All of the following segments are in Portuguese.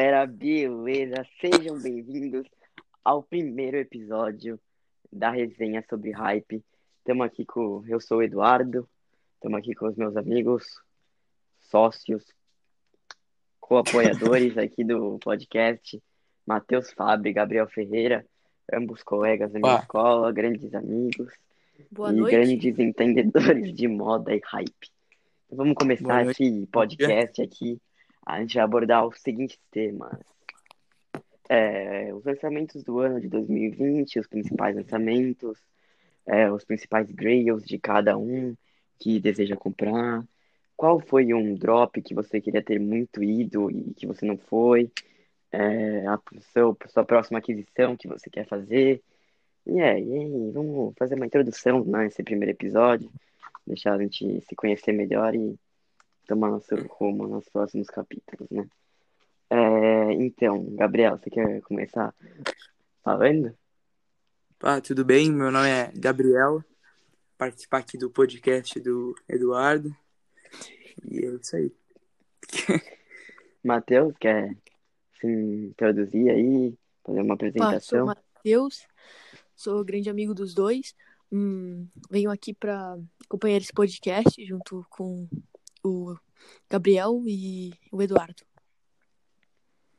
Galera, beleza? Sejam bem-vindos ao primeiro episódio da resenha sobre hype. Estamos aqui com. Eu sou o Eduardo, estamos aqui com os meus amigos, sócios, co-apoiadores aqui do podcast, Matheus Fábio e Gabriel Ferreira, ambos colegas da minha Opa. escola, grandes amigos Boa e noite. grandes entendedores de moda e hype. Então, vamos começar esse podcast aqui. A gente vai abordar os seguintes temas. É, os lançamentos do ano de 2020, os principais lançamentos, é, os principais grails de cada um que deseja comprar. Qual foi um drop que você queria ter muito ido e que você não foi? É, a seu, sua próxima aquisição que você quer fazer? E é, aí, vamos fazer uma introdução nesse primeiro episódio, deixar a gente se conhecer melhor e tomar nosso rumo nos próximos capítulos, né? É, então, Gabriel, você quer começar falando? Ah, tudo bem? Meu nome é Gabriel, participar aqui do podcast do Eduardo. E é isso aí. Matheus, quer se introduzir aí, fazer uma Opa, sou o apresentação? Matheus, sou grande amigo dos dois. Hum, venho aqui para acompanhar esse podcast junto com o Gabriel e o Eduardo.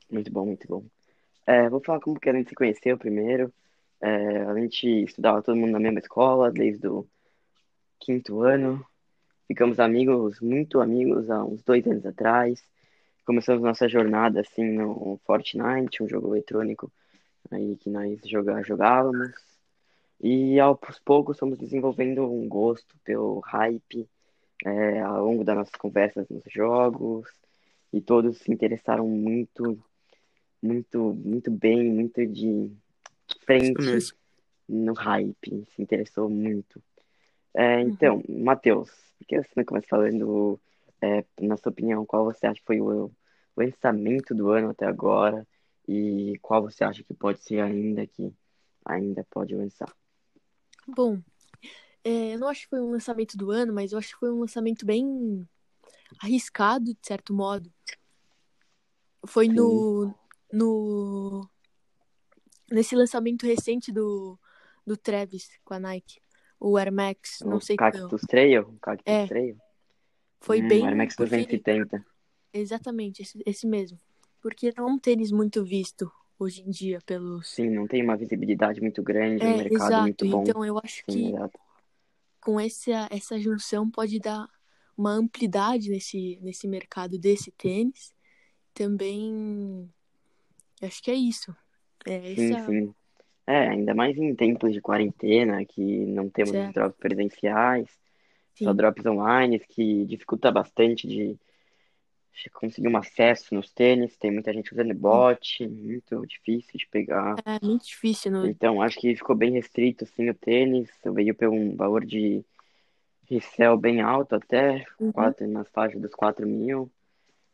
Muito bom, muito bom. É, vou falar como que a gente se conheceu primeiro. É, a gente estudava todo mundo na mesma escola desde o quinto ano. Ficamos amigos, muito amigos, há uns dois anos atrás. Começamos nossa jornada assim no Fortnite, um jogo eletrônico aí que nós joga, jogávamos. E aos poucos fomos desenvolvendo um gosto pelo hype é, ao longo das nossas conversas nos jogos. E todos se interessaram muito, muito, muito bem, muito de frente no hype, se interessou muito. É, então, Matheus, por que você não começa falando, é, na sua opinião, qual você acha que foi o lançamento do ano até agora e qual você acha que pode ser ainda que ainda pode lançar? Bom, é, eu não acho que foi um lançamento do ano, mas eu acho que foi um lançamento bem arriscado, de certo modo. Foi no, no nesse lançamento recente do, do Travis com a Nike, o Air Max, não o sei qual. Cactus Trail? O Cactus É, Trail? Foi Hum, bem. Air Max porque- 270. Exatamente, esse, esse mesmo. Porque não é um tênis muito visto hoje em dia pelos. Sim, não tem uma visibilidade muito grande, um É, mercado exato. muito bom. Então eu acho Sim, que exato. Com essa, essa junção pode dar uma amplidade nesse, nesse mercado desse tênis. Também acho que é isso. É Sim, essa. sim. É, ainda mais em tempos de quarentena, que não temos os Certo. drops presenciais, só Sim. drops online, que dificulta bastante de conseguir um acesso nos tênis. Tem muita gente usando bot, muito difícil de pegar. É muito difícil. No... Então, acho que ficou bem restrito, assim, o tênis. Veio por um valor de resell bem alto até, Uhum. quatro, nas faixas dos 4 mil.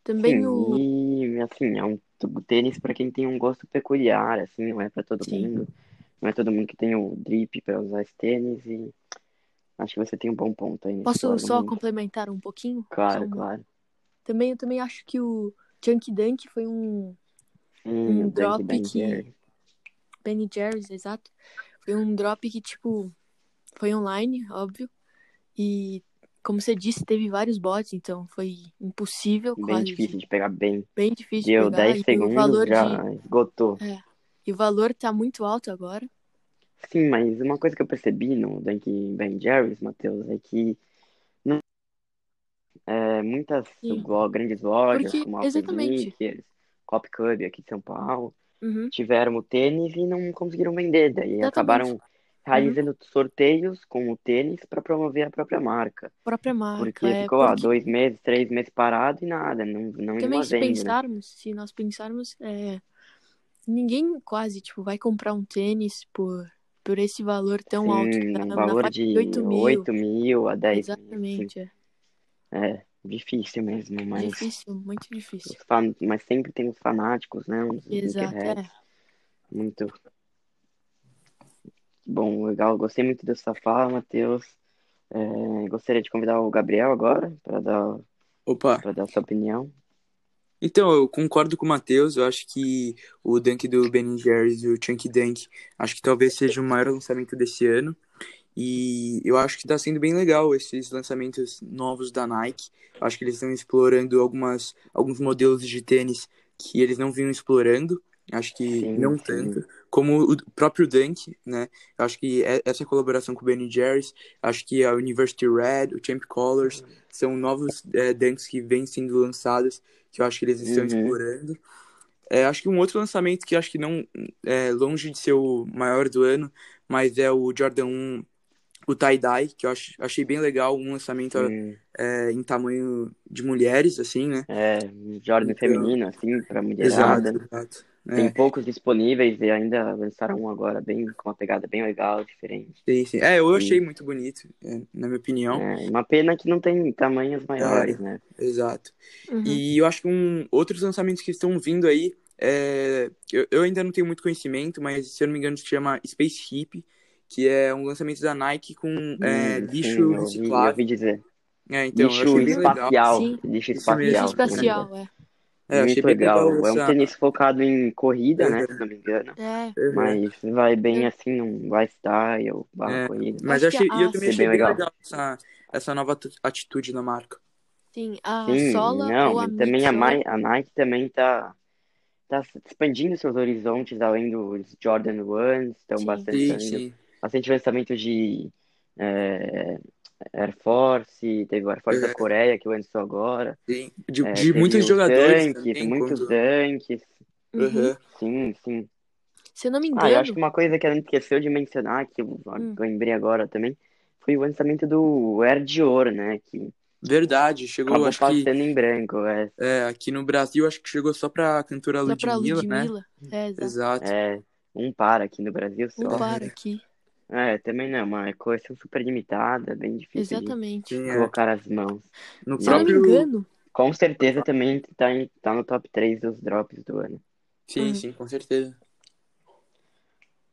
Também Sim, o. e assim, é um tênis para quem tem um gosto peculiar, assim, não é para todo Sim. mundo. Não é todo mundo que tem o drip para usar esse tênis e acho que você tem um bom ponto aí Posso só complementar um pouquinho? Claro, um- claro. Também, eu também acho que o Chunky Dunk foi um, Sim, um drop Dunk que. Jerry. Ben Jerry's, exato. Foi um drop que, tipo, foi online, óbvio. E, como você disse, teve vários bots, então foi impossível, Bem quase. difícil de pegar bem. Bem difícil de Deu pegar. 10 E o segundos, valor já de. esgotou. É. E o valor tá muito alto agora. Sim, mas uma coisa que eu percebi no Dunk Ben Jerry's, Matheus, é que é, muitas Sim. lo- grandes lojas, Porque, como a exatamente. Sneakers, Cop Club aqui de São Paulo, Uhum. tiveram o tênis e não conseguiram vender. Daí Exatamente. acabaram realizando sorteios com o tênis para promover a própria marca. Própria marca. Porque é, ficou porque dois meses, três meses parado e nada, não, não também se venda, pensarmos, se nós pensarmos, é, ninguém quase, tipo, vai comprar um tênis por, por esse valor tão alto. Sim, Tá um valor de de 8 mil. 8 mil a 10 mil. sim. Exatamente. É. É, difícil mesmo, mas, Difícil, muito difícil. fan... mas sempre tem os fanáticos, né? Os Exato, é. muito bom, legal. Gostei muito da sua fala, Matheus. É, gostaria de convidar o Gabriel agora para dar, Opa, para dar sua opinião. Então, eu concordo com o Matheus. Eu acho que o Dunk do Ben Jerry's e o Chunky Dunk, acho que talvez seja o maior lançamento desse ano. E eu acho que está sendo bem legal esses lançamentos novos da Nike. Eu acho que eles estão explorando algumas, alguns modelos de tênis que eles não vinham explorando. Acho que Sim, não sim. tanto. Como o próprio Dunk, né? Eu acho que é- essa colaboração com o Ben Jerry's, acho que a University Red, o Champ Colors, são novos é, Dunks que vêm sendo lançados, que eu acho que eles estão Uhum. explorando. É, acho que um outro lançamento que acho que não é longe de ser o maior do ano, mas é o Jordan 1, o tie-dye, que eu achei bem legal, um lançamento Hum, é, em tamanho de mulheres, assim, né? é, Jordan Então- feminino, assim, pra Exato, mulherada. exato. Tem É, poucos disponíveis e ainda lançaram um agora bem com uma pegada bem legal, diferente. sim, sim. É, eu Sim. achei muito bonito, é, na minha opinião. É, uma pena que não tem tamanhos maiores, né? Exato. Uhum. E eu acho que um, outros lançamentos que estão vindo aí, é, eu, eu ainda não tenho muito conhecimento, mas se eu não me engano se chama Spaceship, que é um lançamento da Nike com é, Hum, lixo sim, ouvi, eu reciclável. ouvi dizer. É, então, lixo espacial. Lixo espacial. Lixo espacial, é. É, Muito legal. legal É um tênis focado em corrida, né? Uhum. Se não me engano. É. Uhum. Mas vai bem assim, não vai style, barra É, corrida. Mas eu achei, e eu a- também Achei bem legal. legal essa, essa nova atitude da marca. Sim, a Sim, sola não, ou a também a, a Nike também tá, tá expandindo seus horizontes além dos Jordan Ones, estão bastante, Sim, sim. Bastante lançamento de é, Air Force, teve o Air Force É. da Coreia que lançou agora, sim. De, é, de muitos os jogadores Dunks, também, muitos quanto... Dunks, Uhum. Sim, sim. Se eu não me Ah, eu acho que engano, uma coisa que ela esqueceu de mencionar, que eu Hum. lembrei agora também, foi o lançamento do Air Dior, né, que Verdade, chegou, acabou acho que passando em branco, é, é, aqui no Brasil, acho que chegou só pra cantora só pra Ludmilla, né? Ludmilla. É, exato. Exato. é um par aqui no Brasil Um só. par aqui. É, também não, é uma coleção super limitada, bem difícil de Exatamente. Sim, é. colocar as mãos. No Se eu não me próprio. engano, Com certeza também tá, em- tá no top 3 dos drops do ano. Sim, Hum. sim, com certeza.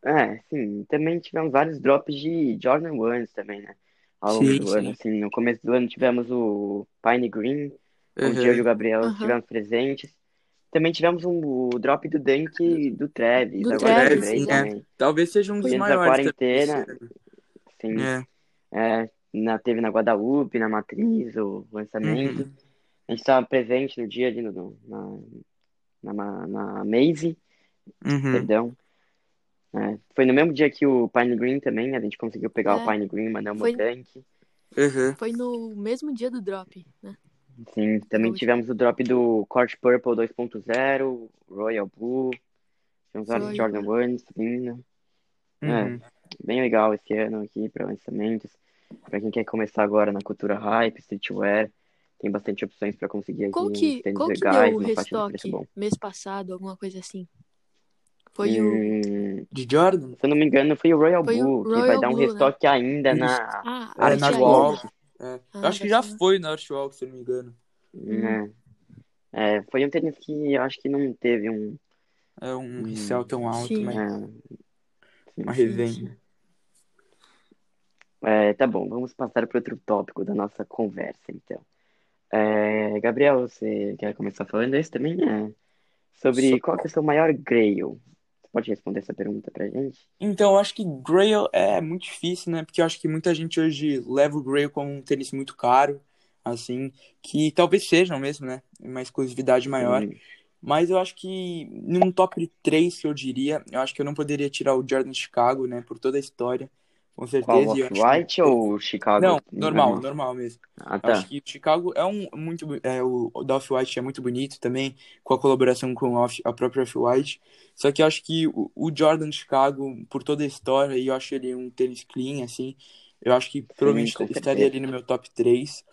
É, sim, também tivemos vários drops de Jordan Ones também, né? Ao longo Sim, do sim. ano, assim, no começo do ano tivemos o Pine Green, e o Uhum. Gabriel Aham. estivemos presentes. Também tivemos um, o drop do Dunk do Travis, Do agora Travis, sim, é. também. Talvez seja um dos da maiores quarentena. também Sim, ano. é, na, teve na Guadalupe, na Matriz, o É. lançamento. Uhum. A gente estava presente no dia ali no, no- na, na, na Maze, Uhum. perdão. É, foi no mesmo dia que o Pine Green também, a gente conseguiu pegar o É. Pine Green, mandamos Foi- o tanque. Uhum. foi no mesmo dia do drop, né? Sim, também Hoje. tivemos o drop do Court Purple 2.0, Royal Blue, tivemos vários Jordan Ones vindo. É. Uhum. Bem legal esse ano aqui para lançamentos. Para quem quer começar agora na cultura hype, streetwear, tem bastante opções para conseguir aqui Qual uns que, tênis qual que legais, deu o bom. mês passado, alguma coisa assim? Foi o. Hum, De Jordan? se eu não me engano, foi o Royal Foi o Blue, que Royal vai dar um Blue, né? restoque ainda Isso. na Ah, É, Art na sair, Walk. É. Ah, eu acho que já sair. foi na Artwalk, se eu não me engano. né? É, foi um tênis que eu acho que não teve um. É um Hum. resell tão alto, Sim. mas é, uma sim, revenda. É, tá bom, vamos passar para outro tópico da nossa conversa, então. É, Gabriel, você quer começar falando esse também? É, sobre qual que é o seu maior grail? Pode responder essa pergunta pra gente? Então, eu acho que Grail é muito difícil, né? Porque eu acho que muita gente hoje leva o Grail como um tênis muito caro, assim, que talvez sejam mesmo, né? Uma exclusividade maior. Hum, Mas eu acho que num top 3 que eu diria, eu acho que eu não poderia tirar o Jordan Chicago, né? Por toda a história, com qual, certeza. E eu acho que- ou Chicago? Não, normal, normal mesmo. Ah, tá. acho que Chicago é um muito. É, o da Off-White é muito bonito também, com a colaboração com Off- a própria Off-White. Só que eu acho que o, o Jordan Chicago, por toda a história, e eu acho ele um tênis clean, assim. Eu acho que provavelmente com estaria ali no meu top 3.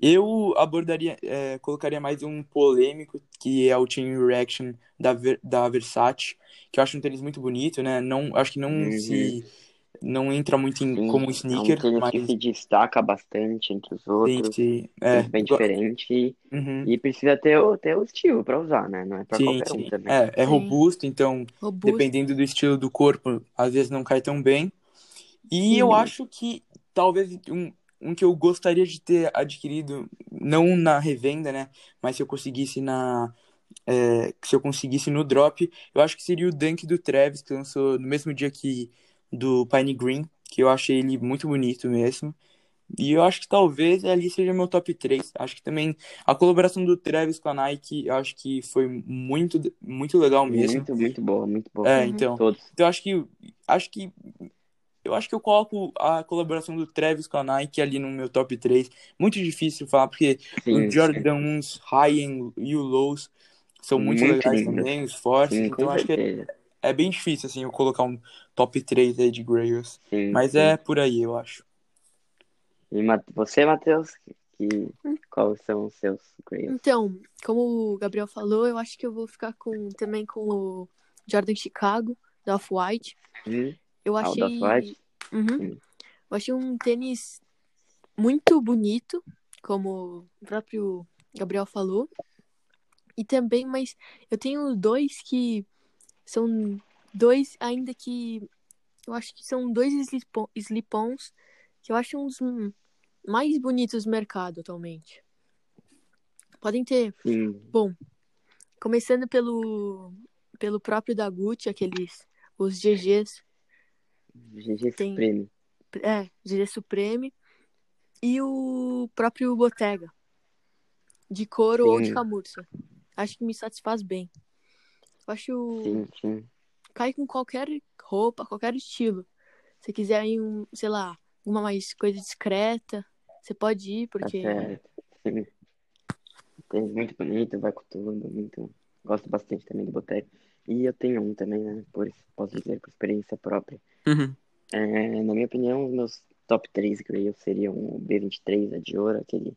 Eu abordaria, é, colocaria mais um polêmico, que é o Chain Reaction da, da Versace, que eu acho um tênis muito bonito, né? Não, acho que não Uhum. se. Não entra muito em, Sim, como é um sneaker, tênis mas. que se destaca bastante entre os outros, sim. É, bem diferente e, Uhum. e precisa ter o, ter o estilo pra usar, né? Não é pra Sim, qualquer um sim. também. É, é robusto, então, Robusto. dependendo do estilo do corpo, às vezes não cai tão bem. E Sim. eu acho que talvez um, um que eu gostaria de ter adquirido, não na revenda, né? Mas se eu conseguisse na. É, se eu conseguisse no drop, eu acho que seria o Dunk do Travis, que lançou no mesmo dia que do Pine Green, que eu achei ele muito bonito mesmo. E eu acho que talvez ali seja meu top 3. Acho que também a colaboração do Travis com a Nike, eu acho que foi muito, muito legal mesmo. Muito, muito boa, muito boa. É, então. Todos. Então acho que acho que eu acho que eu coloco a colaboração do Travis com a Nike ali no meu top 3. Muito difícil falar, porque Sim, o Jordan 1, High e o Lows são muito, Muito legais lindos. também, os fortes. Sim, então acho que é. É bem difícil, assim, eu colocar um top 3 aí de Grails. Sim, Mas sim. é por aí, eu acho. E você, Matheus, que, quais são os seus Grails? Então, como o Gabriel falou, eu acho que eu vou ficar com também com o Jordan Chicago, da Off-White. Hum? Eu Ah, o achei. da Off-White? Uhum. Sim. Eu achei um tênis muito bonito, como o próprio Gabriel falou. E também, mas eu tenho dois que são dois ainda que eu acho que são dois slip- slip-ons que eu acho uns mais bonitos do mercado atualmente. Podem ter Sim, Bom, começando pelo, pelo próprio da Gucci, aqueles, os GGs, GG Tem- Supreme. é, GG Supreme, e o próprio Bottega, de couro ou de Sim. camurça. Acho que me satisfaz bem. Eu acho, Sim, sim. cai com qualquer roupa, qualquer estilo. Se quiser ir, um, sei lá, uma mais coisa discreta, você pode ir, Tá porque... certo. Sim. Tênis muito bonito, vai com tudo, muito. Gosto bastante também do Boteco. E eu tenho um também, né? Por isso posso dizer com experiência própria. Uhum. É, na minha opinião, os meus top 3 Grails seriam o B23, a Dior, aquele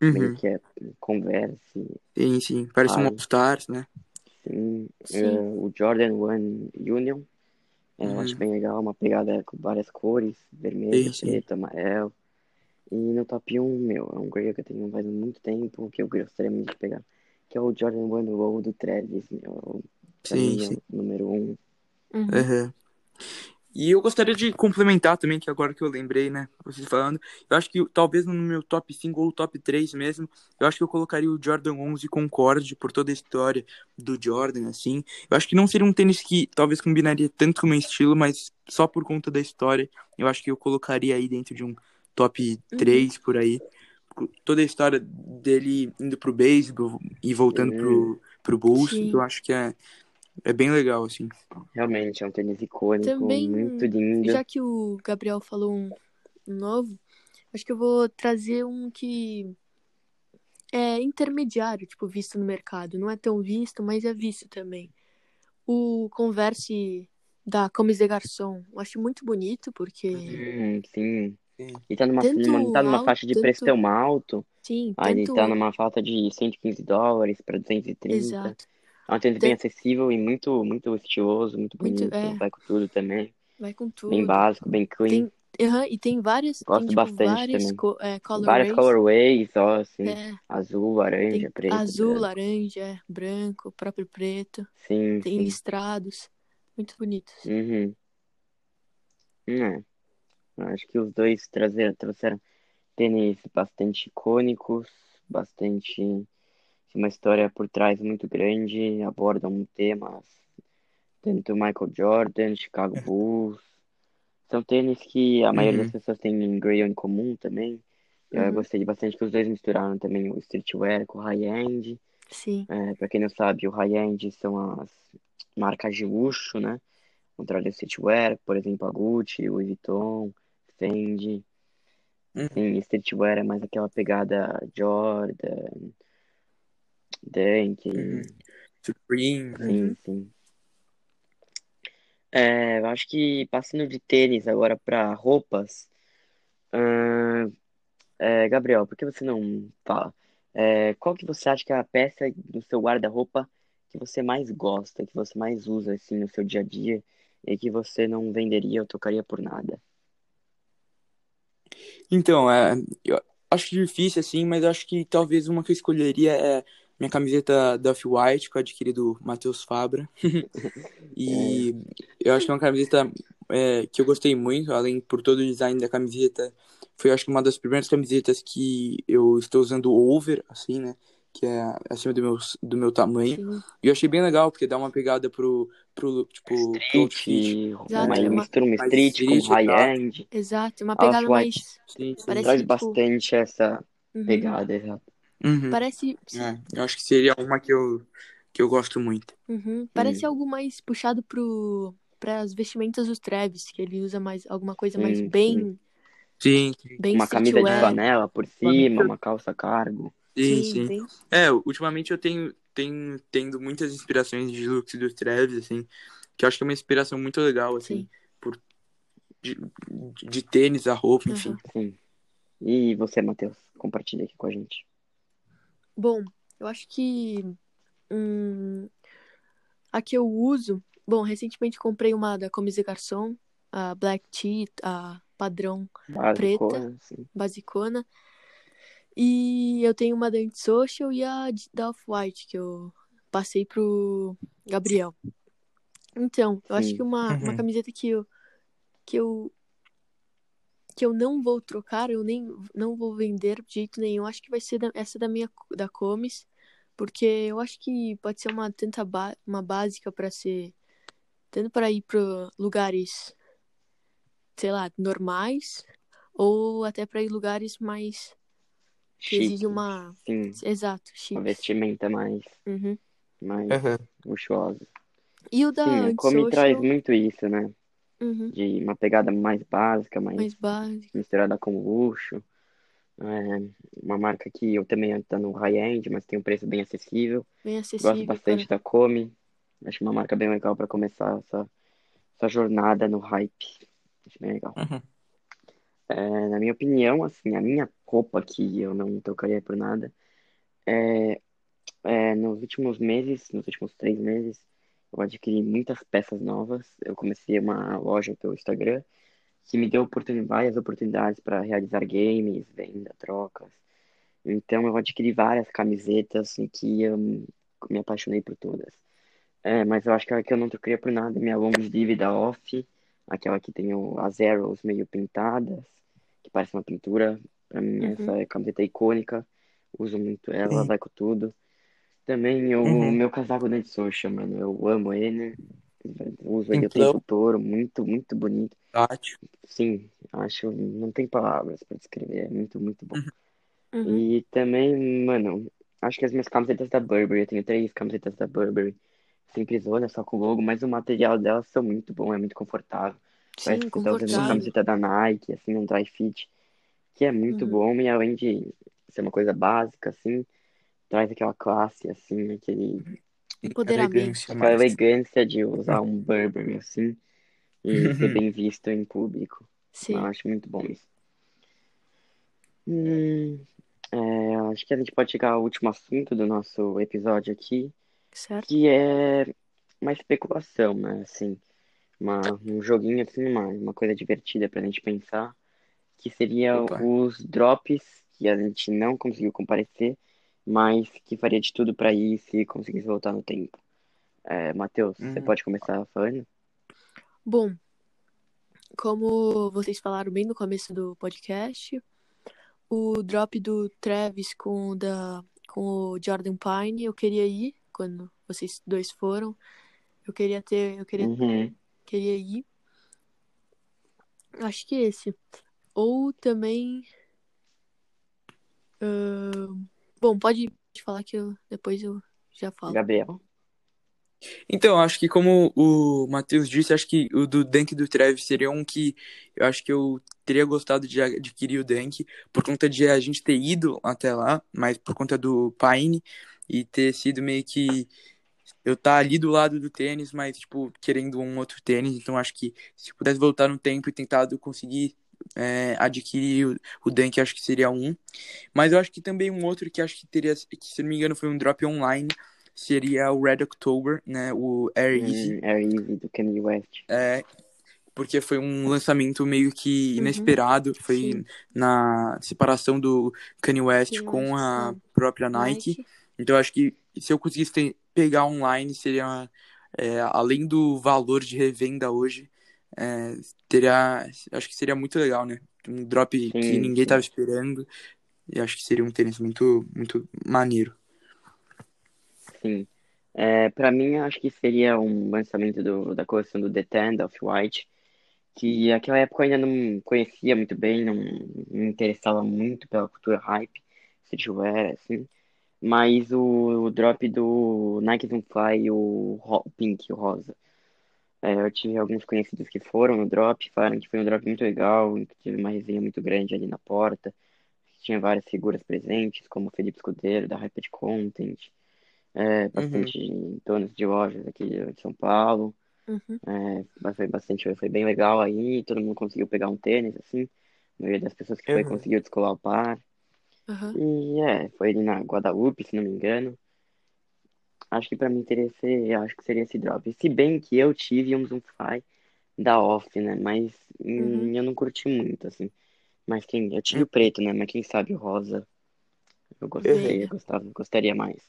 meio Uhum. que é Converse, Sim, sim. Parece um Ai. All-Stars, né? Sim, Sim. é, o Jordan One Union. É, Eu Uhum. acho bem legal, uma pegada com várias cores, vermelho, sim. preto, amarelo. E no top 1, meu, é um Grail que eu tenho faz muito tempo, que eu gostaria muito de pegar, que é o Jordan One Roll do Travis, meu. Sim, mim é sim. o número 1. Uhum. Uhum. E eu gostaria de complementar também, que agora que eu lembrei, né, vocês falando, eu acho que talvez no meu top 5 ou top 3 mesmo, eu acho que eu colocaria o Jordan 11 Concorde por toda a história do Jordan, assim. Eu acho que não seria um tênis que talvez combinaria tanto com o meu estilo, mas só por conta da história, eu acho que eu colocaria aí dentro de um top 3 por aí. Toda a história dele indo pro beisebol e voltando Sim. pro, pro Bulls, eu acho que é, é bem legal, assim. Realmente, é um tênis icônico, Também, muito lindo. Já que o Gabriel falou um, novo, acho que eu vou trazer um que é intermediário, tipo, visto no mercado. Não é tão visto, mas é visto também. O Converse da Comes de Garçom. Eu acho muito bonito, porque, Hum, sim. Sim. E tá numa, numa- tá numa alto, faixa de tanto- preço tão alto. sim, Aí ele tanto... tá numa falta de 115 dólares pra 230. Exato. É um tênis bem Tan- acessível e muito, muito estiloso, muito Muito- bonito. é. Vai com tudo também. Vai com tudo. Bem básico, bem clean. Tem, aham, e tem várias, Gosto tem, tipo, bastante também. co é, Várias colorways. colorways, ó, assim. É, Azul, laranja, tem preto. azul, branco. laranja, branco, próprio preto. Sim, Tem sim. listrados. Muito bonitos. Uhum. É. Acho que os dois trazeram, trouxeram tênis bastante icônicos, bastante. Uma história por trás muito grande, abordam temas tanto Michael Jordan, Chicago Bulls. São tênis que a maioria Uhum. das pessoas tem em Grail em comum também. Eu Uhum. gostei bastante que os dois misturaram também o streetwear com o high-end. Sim. É, para quem não sabe, o high-end são as marcas de luxo, né? Contrário do streetwear, por exemplo, a Gucci, Louis Vuitton, Fendi. Uhum. Sim, streetwear é mais aquela pegada Jordan, Dunk, Uhum. Supreme. sim, Uhum. sim. É, eu acho que passando de tênis agora para roupas, é, Gabriel, por que você não fala? É, qual que você acha que é a peça do seu guarda-roupa que você mais gosta, que você mais usa assim no seu dia a dia e que você não venderia ou trocaria por nada? Então, é, eu acho difícil, assim, mas eu acho que talvez uma que eu escolheria é minha camiseta da Off-White, que eu adquiri do Matheus Fabra. E eu acho que é uma camiseta é, que eu gostei muito, além por todo o design da camiseta, foi acho que uma das primeiras camisetas que eu estou usando over, assim, né? Que é acima do meu, do meu tamanho. Sim. E eu achei bem legal, porque dá uma pegada pro, pro tipo, pro outfit. Street, Exato, uma, é uma- mistura uma mais street com street, tá? high-end. Exato, uma pegada mais. Sim, sim. Parece, Traz tipo, bastante essa Uhum. pegada, exato. Uhum. Parece. É, eu acho que seria uma que eu, que eu gosto muito. Uhum. Parece Hum. algo mais puxado pro para as vestimentas dos Travis, que ele usa mais alguma coisa mais Sim, bem, Sim, bem Uma camisa de flanela por cima, uma calça cargo. sim, Sim, sim. É, ultimamente eu tenho, tenho tendo muitas inspirações de looks dos Travis, assim, que eu acho que é uma inspiração muito legal, assim, Sim. por, de, de tênis a roupa, enfim. Sim. E você, Matheus? Compartilha aqui com a gente. Bom, eu acho que hum, a que eu uso. Bom, recentemente comprei uma da Comme des Garçons, a Black Tee, a padrão Básico, Preta. assim. basicona. E eu tenho uma da Antisocial e a de- da Off-White, que eu passei pro Gabriel. Então, eu acho Sim. que uma, uma Uhum. camiseta que eu, que eu que eu não vou trocar, eu nem não vou vender de jeito nenhum, acho que vai ser da- essa da minha da Comis, porque eu acho que pode ser uma tanta ba- uma básica para ser tanto para ir para lugares sei lá, normais ou até para ir lugares mais que exigem uma Sim, exato, uma chique. vestimenta mais, Uhum. mais Aham. luxuosa. E o da Sim, a Come Antisocial, traz muito isso, né? Uhum, De uma pegada mais básica, mais mais básica. misturada com luxo. É uma marca que eu também tá no high-end, mas tem um preço bem acessível. Bem Gosto acessível, bastante cara. da Come. Acho uma marca bem legal para começar essa, essa jornada no hype. Acho bem legal. Uhum. É, na minha opinião, assim, a minha roupa que eu não trocaria por nada é, é, nos últimos meses, nos últimos três meses, eu adquiri muitas peças novas. Eu comecei uma loja pelo Instagram que me deu oportun- várias oportunidades para realizar games, venda, trocas. Então eu adquiri várias camisetas em que eu me apaixonei por todas. É, mas eu acho que a que eu não trocaria por nada é minha long sleeve da Off, aquela que tem as arrows meio pintadas, que parece uma pintura. Pra mim, Uhum. essa é camiseta icônica. Uso muito ela, Sim. vai com tudo. Também o Uhum. meu casaco da Social, mano. Eu amo ele. Uso ele o Então- tempo todo. Muito, muito bonito. Tátil. Sim, acho. Não tem palavras pra descrever. É muito, muito bom. Uhum. E também, mano, acho que as minhas camisetas da Burberry, eu tenho três camisetas da Burberry, simplesona, só com logo, mas o material delas são muito bom, é muito confortável. Parece Sim, que você tá usando uma camiseta da Nike, assim, um dry fit, que é muito Uhum. bom, e além de ser uma coisa básica, assim, traz aquela classe, assim, aquele, Empoderamento. Elegância aquela elegância de usar um Burberry, assim, e ser bem visto em público. Sim. Eu acho muito bom isso. Hum, é, acho que a gente pode chegar ao último assunto do nosso episódio aqui, Certo? que é uma especulação, né? Assim, uma, um joguinho, assim, uma, uma coisa divertida pra gente pensar, que seria Opa. os drops que a gente não conseguiu comparecer, mas que faria de tudo pra ir se conseguisse voltar no tempo. É, Matheus, você Uhum. pode começar falando? Bom, como vocês falaram bem no começo do podcast, o drop do Travis com o da com o Jordan Pine, eu queria ir quando vocês dois foram. Eu queria ter, eu queria Uhum. queria ir. Acho que esse. Ou também. ahn, bom, pode falar que eu depois eu já falo. Gabriel? Então, acho que como o Matheus disse, acho que o do Dunk do Travis seria um que eu acho que eu teria gostado de adquirir o Dunk por conta de a gente ter ido até lá, mas por conta do Pine e ter sido meio que eu tá ali do lado do tênis, mas tipo querendo um outro tênis, então acho que se pudesse voltar no tempo e tentado conseguir é, adquirir o, o Dunk, acho que seria um. Mas eu acho que também um outro que acho que teria, que se não me engano foi um drop online, seria o Red October, né? O Air Easy. Hum, Air Easy do Kanye West. É, porque foi um lançamento meio que Uhum. inesperado. Foi Sim. na separação do Kanye West Kanye com West a própria Nike. Nike. Então acho que se eu conseguisse ter- pegar online, seria, é, além do valor de revenda hoje, é, teria, acho que seria muito legal, né? Um drop Sim, que ninguém sim. tava esperando. E acho que seria um tênis muito, muito maneiro. Sim. É, para mim, acho que seria um lançamento do, da coleção do The Ten, da Off-White, que naquela época eu ainda não conhecia muito bem, não me interessava muito pela cultura hype, streetwear, assim. Mas o, o drop do Nike Zoom Fly, o ro- Pink, o rosa. É, eu tive alguns conhecidos que foram no drop, falaram que foi um drop muito legal, que teve uma resenha muito grande ali na porta. Tinha várias figuras presentes, como o Felipe Escudeiro, da Rapid Content, é, Uhum. bastante donos de lojas aqui de São Paulo. Uhum. É, foi bastante, foi bem legal aí, todo mundo conseguiu pegar um tênis, assim. A maioria das pessoas que foi Uhum. conseguiu descolar o par. Aham. E é, foi ali na Guadalupe, se não me engano. Acho que pra mim teria ser, acho que seria esse drop. Se bem que eu tive um Zoomfly da Off, né? Mas hum, Uhum. eu não curti muito, assim. Mas quem, eu tive o preto, né? Mas quem sabe o rosa eu gostaria, Venha. gostava, gostaria mais.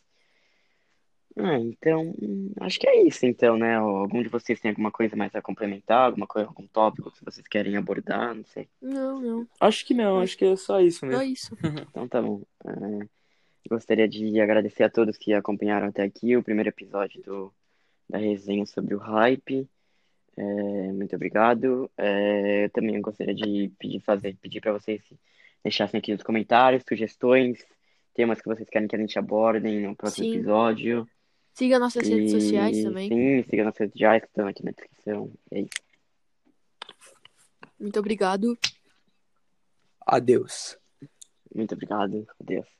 Ah, então, acho que é isso então, né? Algum de vocês tem alguma coisa mais a complementar? Alguma coisa, algum tópico que vocês querem abordar? Não sei. Não, não. Acho que não, acho que é só isso Só mesmo. isso. Então tá bom. É, gostaria de agradecer a todos que acompanharam até aqui o primeiro episódio do, da resenha sobre o hype. É, muito obrigado. É, eu também gostaria de pedir fazer, pedir para vocês deixassem aqui nos comentários sugestões, temas que vocês querem que a gente aborde no próximo Sim. episódio. Siga nossas redes sociais E também. sim, siga nossas redes sociais que estão aqui na descrição. É isso. Muito obrigado. Adeus. Muito obrigado. Adeus.